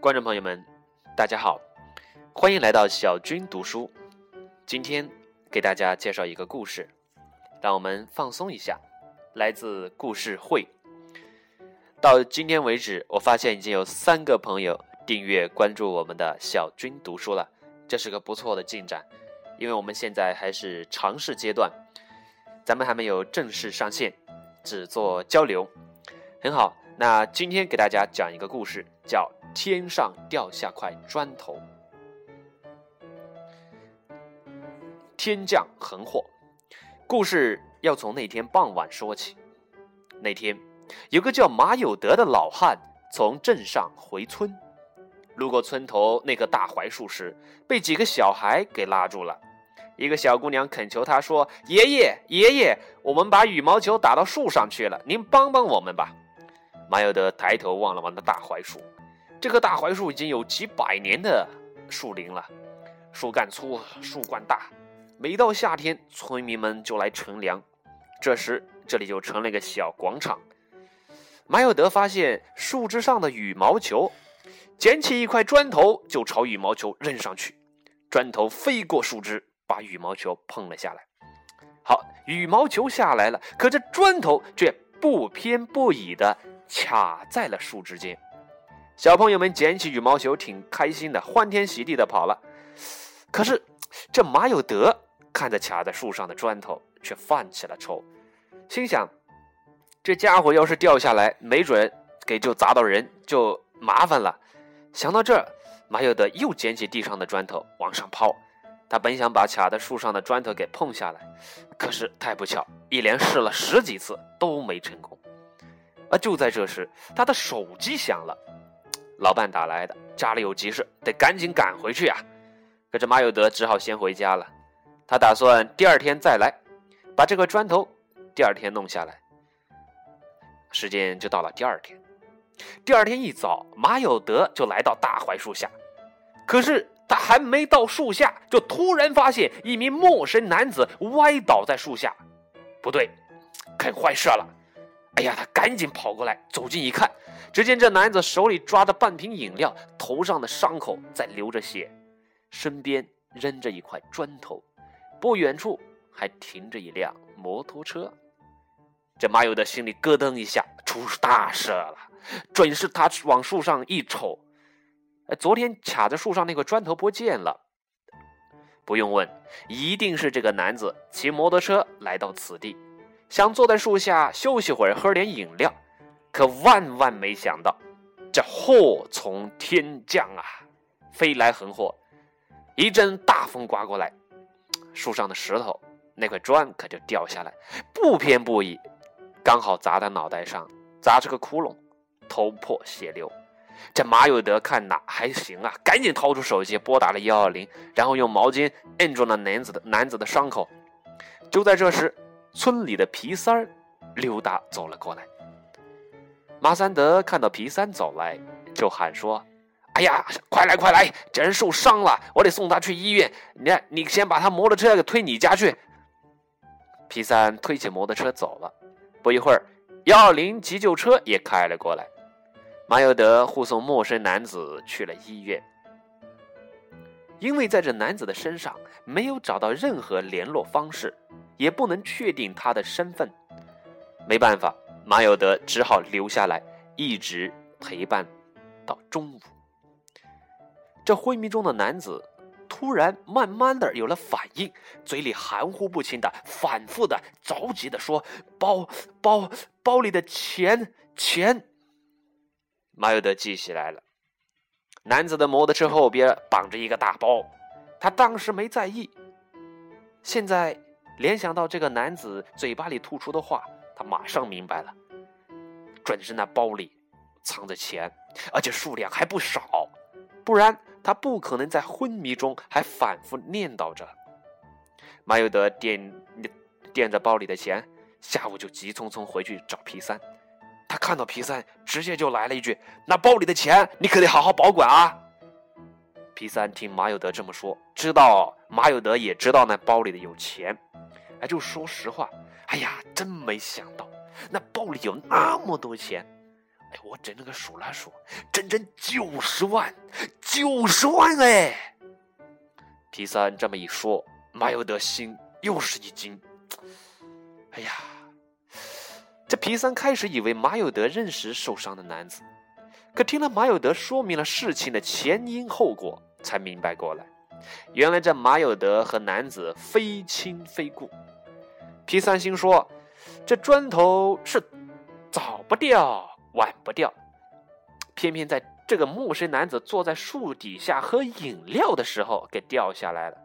观众朋友们，大家好，欢迎来到小军读书。今天给大家介绍一个故事，让我们放松一下。来自故事会。到今天为止，我发现已经有三个朋友订阅关注我们的小军读书了，这是个不错的进展。因为我们现在还是尝试阶段，咱们还没有正式上线，只做交流。很好，那今天给大家讲一个故事，叫《天上掉下块砖头》。天降横祸，故事要从那天傍晚说起。那天，有个叫马有德的老汉从镇上回村，路过村头那棵大槐树时，被几个小孩给拉住了。一个小姑娘恳求他说：“爷爷，爷爷，我们把羽毛球打到树上去了，您帮帮我们吧。”马有德抬头望了望那大槐树，这棵大槐树已经有几百年的树龄了，树干粗，树冠大。每到夏天，村民们就来乘凉，这时这里就成了一个小广场。马有德发现树枝上的羽毛球，捡起一块砖头就朝羽毛球扔上去，砖头飞过树枝，把羽毛球碰了下来。好，羽毛球下来了，可这砖头却不偏不倚的卡在了树枝间。小朋友们捡起羽毛球，挺开心的，欢天喜地的跑了。可是这马有德。看着卡在树上的砖头，却犯起了愁，心想：这家伙要是掉下来，没准给就砸到人，就麻烦了。想到这儿，马有德又捡起地上的砖头往上抛。他本想把卡在树上的砖头给碰下来，可是太不巧，一连试了十几次都没成功。而就在这时，他的手机响了，老伴打来的，家里有急事，得赶紧赶回去呀。可这马有德只好先回家了。他打算第二天再来，把这个砖头第二天弄下来。时间就到了第二天。第二天一早，马有德就来到大槐树下，可是他还没到树下，就突然发现一名陌生男子歪倒在树下。不对，肯坏事了！哎呀，他赶紧跑过来，走近一看，只见这男子手里抓着半瓶饮料，头上的伤口在流着血，身边扔着一块砖头。不远处还停着一辆摩托车，这马友的心里咯噔一下，出大事了。准是他往树上一瞅，昨天卡在树上那个砖头不见了。不用问，一定是这个男子骑摩托车来到此地，想坐在树下休息会儿，喝点饮料。可万万没想到，这祸从天降啊！飞来横祸，一阵大风刮过来。树上的石头，那块砖可就掉下来，不偏不倚，刚好砸在脑袋上，砸出个窟窿，头破血流。这马有德看呐还行啊，赶紧掏出手机拨打了幺二零，然后用毛巾摁住了男子的男子的伤口。就在这时，村里的皮三儿溜达走了过来。马三德看到皮三走来，就喊说。哎呀，快来快来！这人受伤了，我得送他去医院。你看，你先把他摩托车给推你家去。皮三推起摩托车走了。不一会儿，幺二零急救车也开了过来。马有德护送陌生男子去了医院，因为在这男子的身上没有找到任何联络方式，也不能确定他的身份。没办法，马有德只好留下来，一直陪伴到中午。这昏迷中的男子突然慢慢的有了反应，嘴里含糊不清的、反复的、着急的说：“包包包里的钱钱。”马有德记起来了，男子的摩托车后边绑着一个大包，他当时没在意，现在联想到这个男子嘴巴里吐出的话，他马上明白了，准是那包里藏着钱，而且数量还不少，不然。他不可能在昏迷中还反复念叨着。马有德掂掂着包里的钱，下午就急匆匆回去找皮三。他看到皮三，直接就来了一句：“那包里的钱，你可得好好保管啊！”皮三听马有德这么说，知道马有德也知道那包里的有钱，哎，就说实话：“哎呀，真没想到，那包里有那么多钱，哎，我整整个数了数，整整九十万，九十万哎！皮三这么一说，马有德心又是一惊。哎呀，这皮三开始以为马有德认识受伤的男子，可听了马有德说明了事情的前因后果，才明白过来，原来这马有德和男子非亲非故。皮三心说，这砖头是早不掉，晚不掉，偏偏在。这个陌生男子坐在树底下喝饮料的时候，给掉下来了。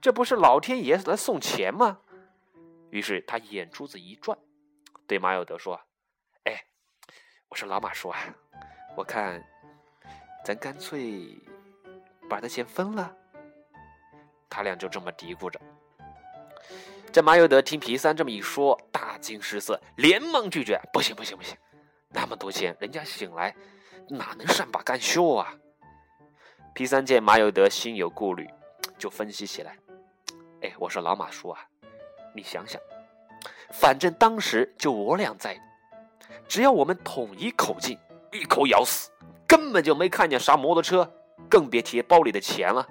这不是老天爷来送钱吗？于是他眼珠子一转，对马有德说：“哎，我说老马叔啊，我看咱干脆把这钱分了。”他俩就这么嘀咕着。这马有德听皮三这么一说，大惊失色，连忙拒绝：“不行，不行，不行，那么多钱，人家醒来。”哪能善罢甘休啊！皮三见马有德心有顾虑，就分析起来。哎，我说老马叔啊，你想想，反正当时就我俩在，只要我们统一口径，一口咬死，根本就没看见啥摩托车，更别提包里的钱了。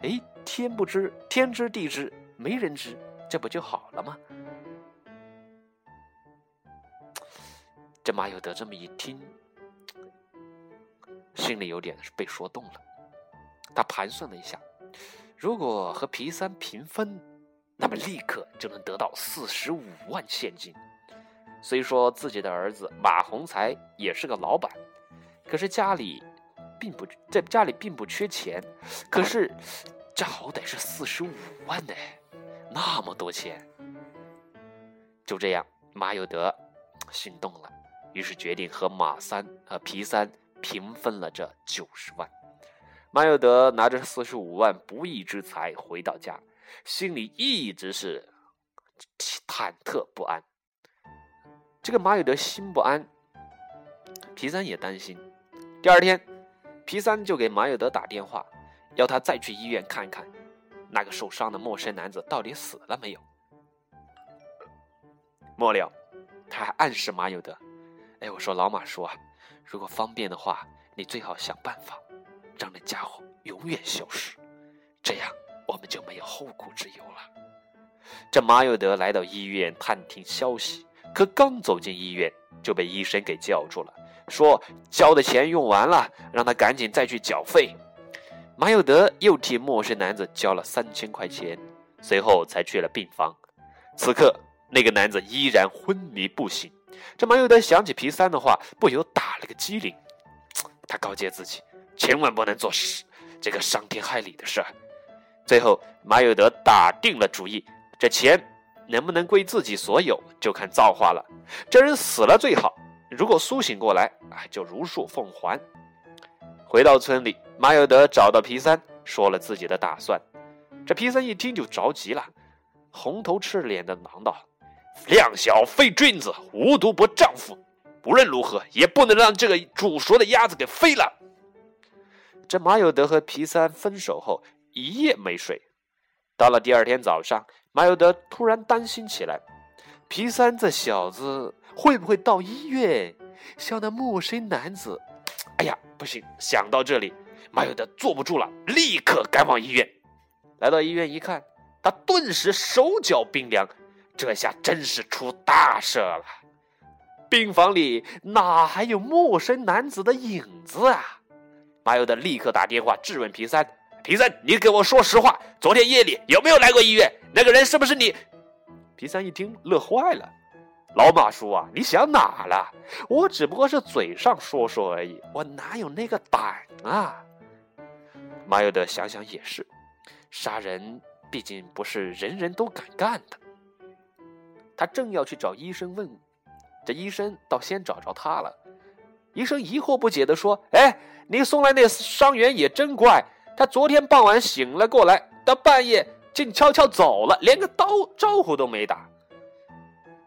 哎，天不知天知地知，没人知，这不就好了吗？这马有德这么一听。心里有点被说动了，他盘算了一下，如果和皮三平分，那么立刻就能得到四十五万现金。虽说自己的儿子马洪才也是个老板，可是家里并不在家里并不缺钱，可是这好歹是四十五万呢，那么多钱。就这样，马有德心动了，于是决定和马三和皮三。平分了这九十万，马有德拿着四十五万不义之财回到家，心里一直是忐忑不安。这个马有德心不安，皮三也担心。第二天，皮三就给马有德打电话，要他再去医院看看，那个受伤的陌生男子到底死了没有。末了，他还暗示马有德：“哎，我说老马叔啊。”如果方便的话，你最好想办法让那家伙永远消失，这样我们就没有后顾之忧了。这马有德来到医院探听消息，可刚走进医院就被医生给叫住了，说交的钱用完了，让他赶紧再去缴费。马有德又替陌生男子交了三千块钱，随后才去了病房。此刻，那个男子依然昏迷不醒。这马有德想起皮三的话，不由打了个激灵。他告诫自己，千万不能做事这个伤天害理的事儿。最后，马有德打定了主意，这钱能不能归自己所有，就看造化了。这人死了最好，如果苏醒过来，哎，就如数奉还。回到村里，马有德找到皮三，说了自己的打算。这皮三一听就着急了，红头赤脸的嚷道。量小非君子，无毒不丈夫。无论如何，也不能让这个煮熟的鸭子给飞了。这马有德和皮三分手后一夜没睡，到了第二天早上，马有德突然担心起来：皮三这小子会不会到医院向那陌生男子？哎呀，不行！想到这里，马有德坐不住了，立刻赶往医院。来到医院一看，他顿时手脚冰凉。这下真是出大事了！病房里哪还有陌生男子的影子啊？马有德立刻打电话质问皮三：“皮三，你给我说实话，昨天夜里有没有来过医院？那个人是不是你？”皮三一听乐坏了：“老马叔啊，你想哪了？我只不过是嘴上说说而已，我哪有那个胆啊？”马有德想想也是，杀人毕竟不是人人都敢干的。他正要去找医生问，这医生倒先找着他了。医生疑惑不解地说：“哎，你送来那伤员也真怪，他昨天傍晚醒了过来，到半夜竟悄悄走了，连个刀招呼都没打。”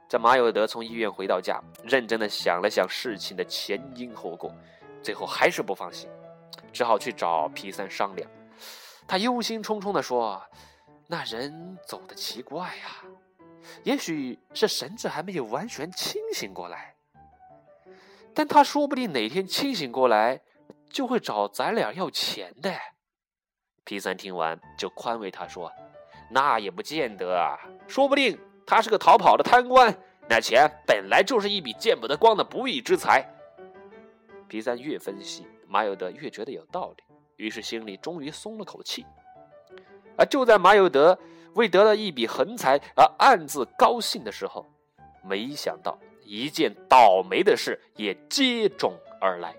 这马有德从医院回到家，认真的想了想事情的前因后果，最后还是不放心，只好去找皮三商量。他忧心忡忡地说：“那人走的奇怪呀。”也许是神志还没有完全清醒过来。但他说不定哪天清醒过来，就会找咱俩要钱的。皮三听完就宽慰他说：“那也不见得啊，说不定他是个逃跑的贪官，那钱本来就是一笔见不得光的不义之财。”皮三越分析，马有德越觉得有道理，于是心里终于松了口气。而就在马有德为得了一笔横财而暗自高兴的时候，没想到一件倒霉的事也接踵而来。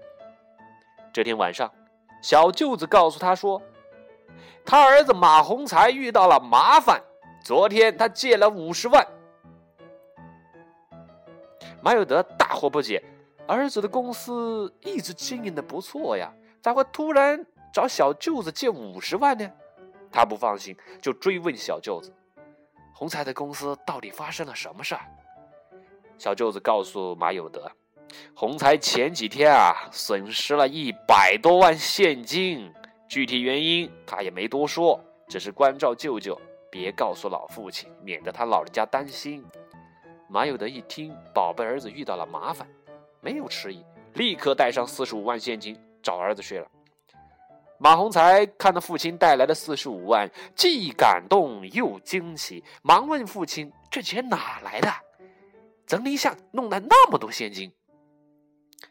这天晚上，小舅子告诉他说，他儿子马洪才遇到了麻烦，昨天他借了五十万。马有德大惑不解，儿子的公司一直经营的不错呀，咋会突然找小舅子借五十万呢？他不放心，就追问小舅子：“洪才的公司到底发生了什么事儿？”小舅子告诉马有德：“洪才前几天啊，损失了一百多万现金，具体原因他也没多说，只是关照舅舅别告诉老父亲，免得他老人家担心。”马有德一听，宝贝儿子遇到了麻烦，没有迟疑，立刻带上四十五万现金找儿子去了。马洪才看到父亲带来的四十五万，既感动又惊奇，忙问父亲：“这钱哪来的？整理下弄来那么多现金？”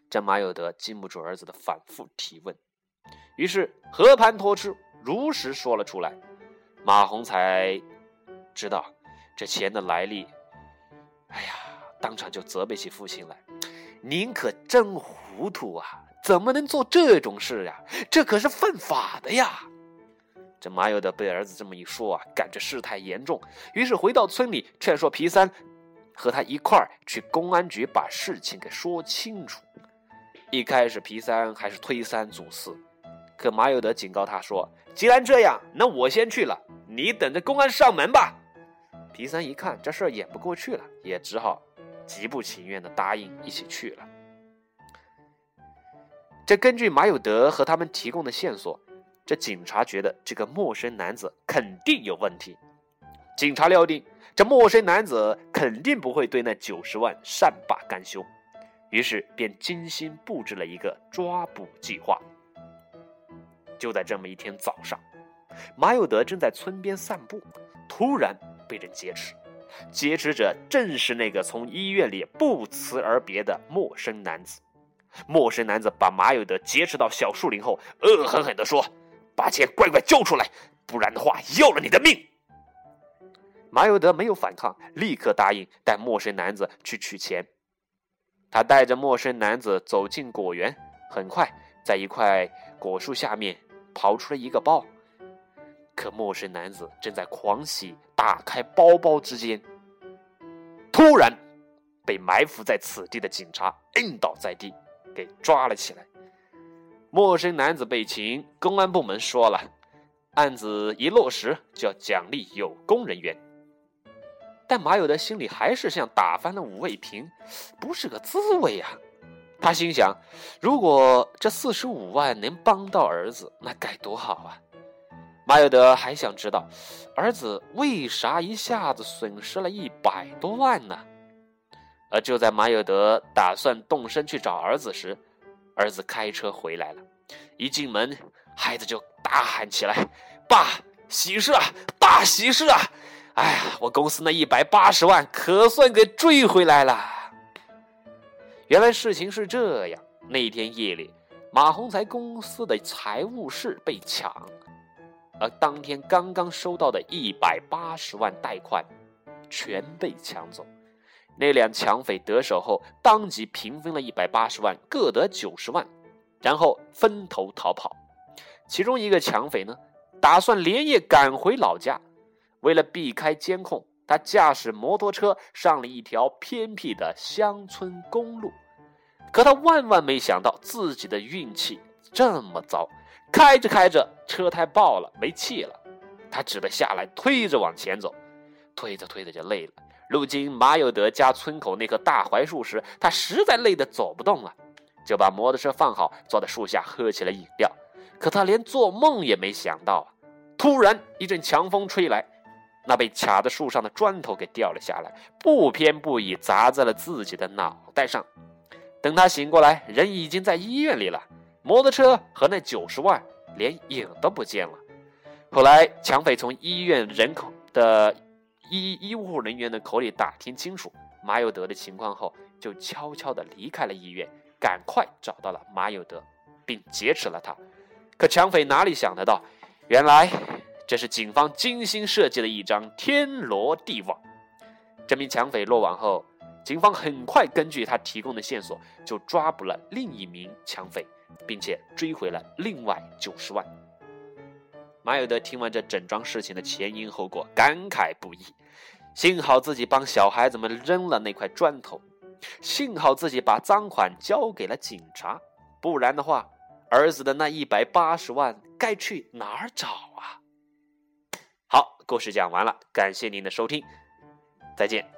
这马有德禁不住儿子的反复提问，于是和盘托出，如实说了出来。马洪才知道这钱的来历，哎呀，当场就责备起父亲来：“您可真糊涂啊！”怎么能做这种事呀？这可是犯法的呀！这马有德被儿子这么一说啊，感觉事态严重，于是回到村里劝说皮三和他一块儿去公安局把事情给说清楚。一开始皮三还是推三阻四，马有德警告他说：“既然这样，那我先去了，你等着公安上门吧。”皮三一看这事儿演不过去了，也只好极不情愿的答应一起去了。这根据马有德和他们提供的线索，这警察觉得这个陌生男子肯定有问题。警察料定这陌生男子肯定不会对那九十万善罢甘休，于是便精心布置了一个抓捕计划。就在这么一天早上，马有德正在村边散步，突然被人劫持。劫持者正是那个从医院里不辞而别的陌生男子。陌生男子把马有德劫持到小树林后，恶狠狠地说：“把钱乖乖交出来，不然的话，要了你的命！”马有德没有反抗，立刻答应带陌生男子去取钱。他带着陌生男子走进果园，很快在一块果树下面刨出了一个包。可陌生男子正在狂喜打开包包之间，突然被埋伏在此地的警察摁倒在地。给抓了起来。陌生男子被擒，公安部门说了，案子一落实就要奖励有功人员。但马有的心里还是像打翻了五味瓶，不是个滋味呀。他心想，如果这四十五万能帮到儿子，那该多好啊！马有德还想知道，儿子为啥一下子损失了一百多万呢？而就在马有德打算动身去找儿子时，儿子开车回来了。一进门，孩子就大喊起来：“爸，喜事啊，大喜事啊！哎呀，我公司那一百八十万可算给追回来了。”原来事情是这样：那天夜里，马洪才公司的财务室被抢，而当天刚刚收到的一百八十万贷款全被抢走。那两抢匪得手后，当即平分了一百八十万，各得九十万，然后分头逃跑。其中一个抢匪呢，打算连夜赶回老家，为了避开监控，他驾驶摩托车上了一条偏僻的乡村公路。可他万万没想到自己的运气这么糟，开着开着车胎爆了，没气了，他只得下来推着往前走，推着推着就累了。路经马有德家村口那棵大槐树时，他实在累得走不动了，就把摩托车放好，坐在树下喝起了饮料。可他连做梦也没想到啊！突然一阵强风吹来，那被卡在树上的砖头给掉了下来，不偏不倚砸在了自己的脑袋上。等他醒过来，人已经在医院里了，摩托车和那九十万连影都不见了。后来，抢匪从医院人口的医医务人员的口里打听清楚马有德的情况后，就悄悄地离开了医院，赶快找到了马有德，并劫持了他。可抢匪哪里想得到，原来这是警方精心设计的一张天罗地网。这名抢匪落网后，警方很快根据他提供的线索，就抓捕了另一名抢匪，并且追回了另外九十万。马有德听完这整桩事情的前因后果，感慨不已。幸好自己帮小孩子们扔了那块砖头，幸好自己把赃款交给了警察，不然的话，儿子的那一百八十万该去哪儿找？故事讲完了，感谢您的收听，再见。